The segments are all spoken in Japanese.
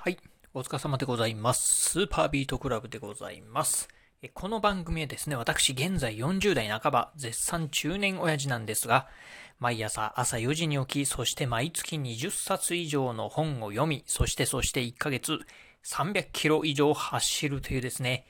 はい。お疲れ様でございます。スーパービートクラブでございます。この番組はですね、私現在40代半ば、絶賛中年親父なんですが、毎朝朝4時に起き、そして毎月20冊以上の本を読み、そしてそして1ヶ月300キロ以上走るというですね、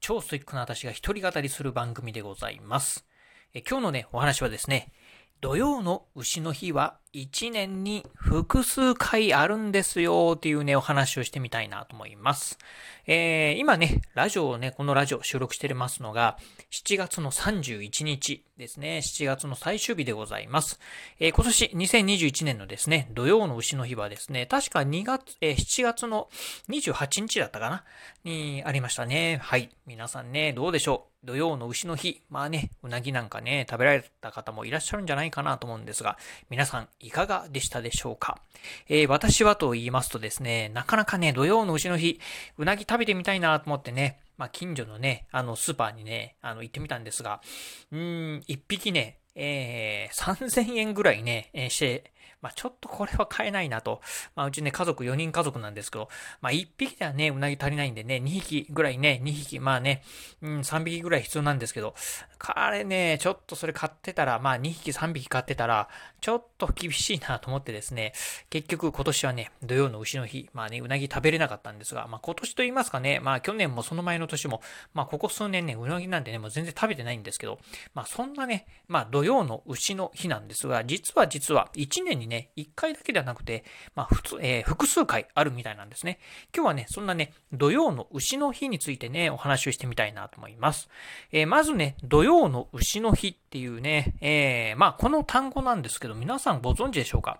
超ストイックな私が一人語りする番組でございます。今日のね、お話はですね、土曜の牛の日は1年に複数回あるんですよっていうね、お話をしてみたいなと思います。えー、今ね、ラジオをね、このラジオ収録してますのが、7月の31日ですね。7月の最終日でございます。えー、今年2021年のですね、土曜の牛の日はですね、確か2月、えー、7月の28日だったかな？にありましたね。はい。皆さんね、どうでしょう？土曜の牛の日。まあね、うなぎなんかね、食べられた方もいらっしゃるんじゃないかなと思うんですが、皆さんいかがでしたでしょうか、えー、私はと言いますとですね、なかなかね、土曜のうちの日、うなぎ食べてみたいなと思ってね、まあ、近所のね、あの、スーパーにね、あの、行ってみたんですが、うーん、一匹ね、えー、3000円ぐらいね、えー、して、まあ、ちょっとこれは買えないなと。まあ、うちね、家族4人家族なんですけど、まあ、1匹ではね、うなぎ足りないんでね、2匹ぐらいね、2匹、まあね、うん、3匹ぐらい必要なんですけど、彼ね、ちょっとそれ買ってたら、まあ、2匹、3匹買ってたら、ちょっと厳しいなと思ってですね、結局今年はね、土曜の牛の日、まあね、うなぎ食べれなかったんですが、まあ、今年と言いますかね、まあ、去年もその前の年も、まあ、ここ数年ね、うなぎなんてね、もう全然食べてないんですけど、まあ、そんなね、まあ、土曜の牛の日なんですが、実は実は、1年にね、ね1回だけではなくて、まあ、普通、えー、複数回あるみたいなんですね。今日はね、そんなね、土曜の牛の日についてね、お話をしてみたいなと思います。えー、まずね、土曜の牛の日っていうね、えー、まあ、この単語なんですけど、皆さんご存知でしょうか？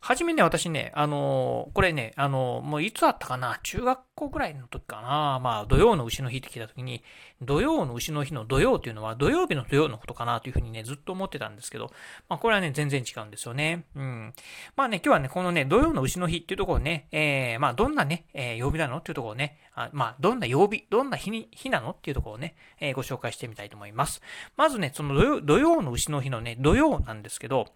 はじめね、私ね、あの、これね、あの、もういつあったかな？中学校ぐらいの時かな？まあ、土曜の牛の日って聞いた時に、土曜の牛の日の土曜っていうのは土曜日の土曜のことかなというふうにね、ずっと思ってたんですけど、まあ、これはね、全然違うんですよね。うん。まあね、今日はね、このね、土曜の牛の日っていうところね、えー、まあ、どんなね、えー、曜日なのっていうところをね、あまあ、どんな曜日、どんな日に、日なのっていうところをね、えー、ご紹介してみたいと思います。まずね、その土曜土曜の牛の日のね、土曜なんですけど、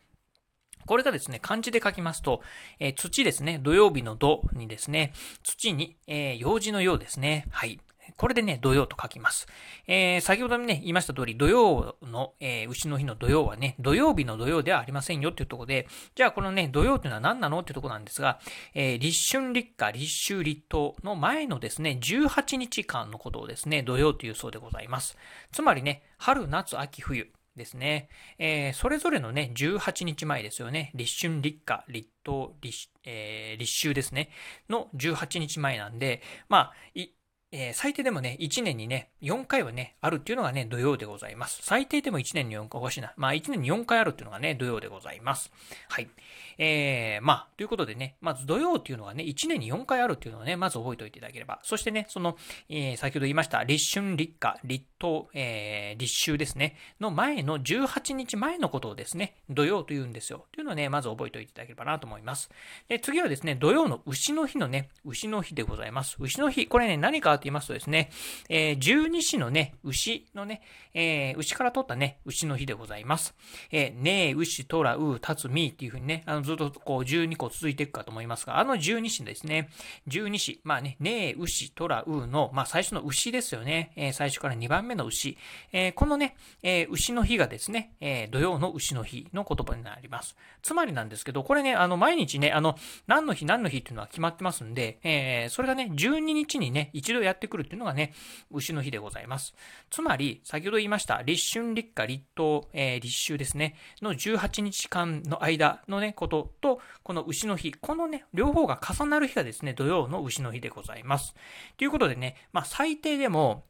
これがですね、漢字で書きますと、えー、土ですね、土曜日の土にですね、土に、えー、用事のようですね。はい。これでね、土曜と書きます。えー、先ほどね、言いました通り、土曜の、えー、牛の日の土曜はね、土曜日の土曜ではありませんよっていうところで、じゃあこのね、土曜っていうのは何なのっていうところなんですが、えー、立春立夏、立秋立冬の前のですね、18日間のことをですね、土曜というそうでございます。つまりね、春、夏、秋、冬。ですね。えー、それぞれのね、18日前ですよね。立春、立夏、立冬、立,、えー、立秋ですね。の18日前なんで、まあ、えー、最低でもね、1年にね、4回はね、あるっていうのがね、土曜でございます。最低でも1年に4回、おかしいな。まあ、1年に4回あるっていうのがね、土曜でございます。はい。えー、まあ、ということでね、まず土曜っていうのがね、1年に4回あるっていうのをね、まず覚えておいていただければ。そしてね、その、えー、先ほど言いました、立春、立夏、立冬、えー、立秋ですね、の前の18日前のことをですね、土曜と言うんですよ。というのをね、まず覚えておいていただければなと思います。で、次はですね、土曜の牛の日のね、牛の日でございます。牛の日、これね、何かと言いますとですね、えー、十二支のね、牛のね、えー、牛から取ったね、牛の日でございます。えー、ねえ、牛、とら、う、たつ、みっていうふうにね、あの、ずっとこう、12個続いていくかと思いますが、あの十二支ですね、十二支、まあね、ねえ、牛、とら、うの、まあ最初の牛ですよね、えー、最初から2番目の牛、えー、このね、えー、牛の日がですね、えー、土曜の牛の日の言葉になります。つまりなんですけど、これね、あの、毎日ね、あの、何の日何の日っていうのは決まってますんで、えー、それがね、12日にね、一度ややってくるっていうのがね、牛の日でございます。つまり、先ほど言いました、立春、立夏、立冬、えー、立秋ですね、の18日間の間のね、ことと、この牛の日、このね、両方が重なる日がですね、土曜の牛の日でございます。ということでね、まあ、最低でも、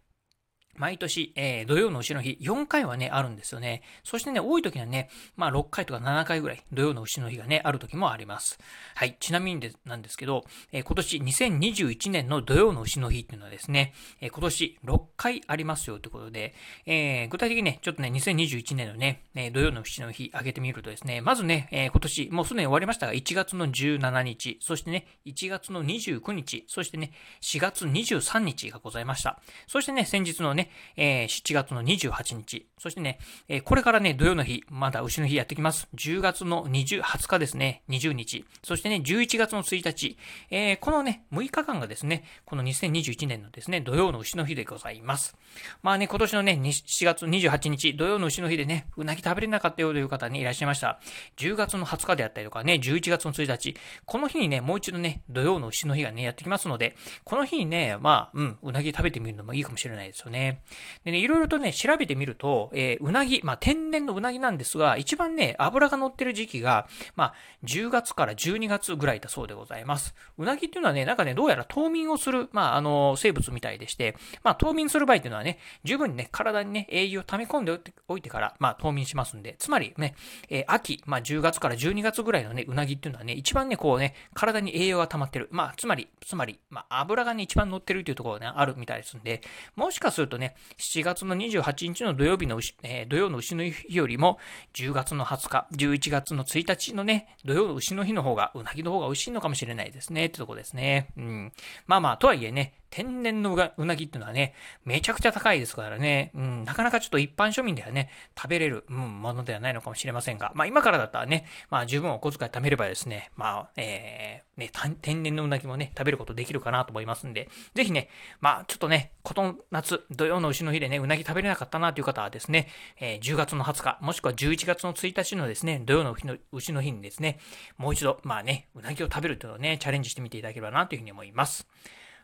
毎年、えー、土曜の牛の日、4回はね、あるんですよね。そしてね、多い時にはね、まあ、6回とか7回ぐらい、土曜の牛の日がね、ある時もあります。はい。ちなみにでなんですけど、えー、今年2021年の土曜の牛の日っていうのはですね、えー、今年6回ありますよということで、えー、具体的にね、ちょっとね、2021年のね、え土曜の牛の日挙げてみるとですね、まずね、え今年、もうすでに終わりましたが、1月の17日、そしてね、1月の29日、そしてね、4月23日がございました。そしてね、先日のね、ね、えー、7月の28日。そしてね、え、これからね、土曜の日、まだ牛の日やってきます。10月の20、20日ですね、20日。そしてね、11月の1日。えー、このね、6日間がですね、この2021年のですね、土曜の牛の日でございます。まあね、今年のね、7月28日、土曜の牛の日でね、うなぎ食べれなかったよという方ね、いらっしゃいました。10月の20日であったりとかね、11月の1日。この日にね、もう一度ね、土曜の牛の日がね、やってきますので、この日にね、まあ、うん、うなぎ食べてみるのもいいかもしれないですよね。でね、いろいろとね、調べてみると、えー、うなぎ、まあ、天然のうなぎなんですが、一番ね、油が乗ってる時期が、まあ、10月から12月ぐらいだそうでございます。うなぎっていうのはね、なんかね、どうやら冬眠をする、まあ、あの、生物みたいでして、まあ、冬眠する場合っていうのはね、十分にね、体にね、栄養を溜め込んでおいてから、まあ、冬眠しますんで、つまりね、えー、秋、まあ、10月から12月ぐらいのね、うなぎっていうのはね、一番ね、こうね、体に栄養が溜まってる。まあ、つまり、つまり、まあ、油がね、一番乗ってるっていうところがね、あるみたいですんで、もしかするとね、7月の28日の土曜日のえー、土曜の牛の日よりも、10月の20日、11月の1日のね、土曜の牛の日の方が、うなぎの方が美味しいのかもしれないですね、ってとこですね。うん。まあまあ、とはいえね、天然のうなぎっていうのはね、めちゃくちゃ高いですからね、うん、なかなかちょっと一般庶民ではね、食べれる、うん、ものではないのかもしれませんが、まあ今からだったらね、まあ十分お小遣い貯めればですね、まあ、えー、ね、天然のうなぎもね、食べることできるかなと思いますんで、ぜひね、まあちょっとね、この夏、土曜の牛の日でね、うなぎ食べれなかったなという方はですね、えー、10月の20日、もしくは11月の1日のですね、土曜の牛の日にですね、もう一度、まあね、うなぎを食べるというのをね、チャレンジしてみていただければなというふうに思います。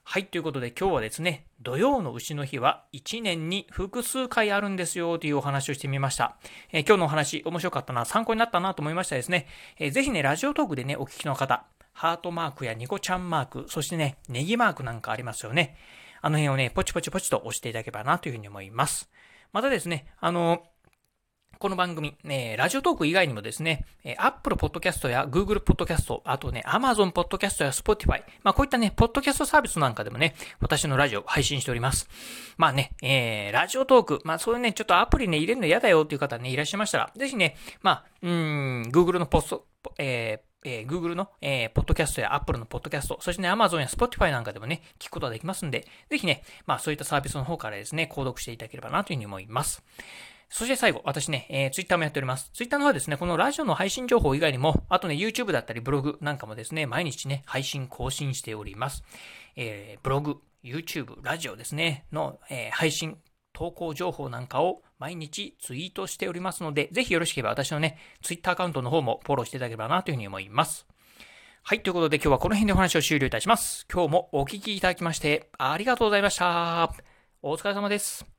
はい、ということで今日はですね、土曜の牛の日は1年に複数回あるんですよというお話をしてみました。えー、今日のお話面白かったな、参考になったなと思いましたですね、えー、ぜひね、ラジオトークでね、お聞きの方、ハートマークやニコちゃんマーク、そしてね、ネギマークなんかありますよね。あの辺をね、ポチポチポチと押していただければなというふうに思います。またですね、あの、この番組、えー、ラジオトーク以外にもですね、えー、Apple Podcast や Google Podcast、あとね、Amazon Podcast や Spotify、まあこういったね、ポッドキャストサービスなんかでもね、私のラジオ配信しております。まあね、えー、ラジオトーク、まあそういうね、ちょっとアプリね、入れるの嫌だよっていう方ね、いらっしゃいましたら、ぜひね、まあ、うん、Google のポスト、えー、えー、Google の、えー、ポッドキャストや Apple のポッドキャスト、そしてね、Amazon や Spotify なんかでもね、聞くことができますんで、ぜひね、まあそういったサービスの方からですね、購読していただければなというふうに思います。そして最後、私ね、えー、ツイッターもやっております。ツイッターの方はですね、このラジオの配信情報以外にも、あとね、YouTube だったりブログなんかもですね、毎日ね、配信更新しております。えー、ブログ、YouTube、ラジオですね、の、えー、配信、投稿情報なんかを毎日ツイートしておりますので、ぜひよろしければ私のね、ツイッターアカウントの方もフォローしていただければなというふうに思います。はい、ということで今日はこの辺でお話を終了いたします。今日もお聴きいただきましてありがとうございました。お疲れ様です。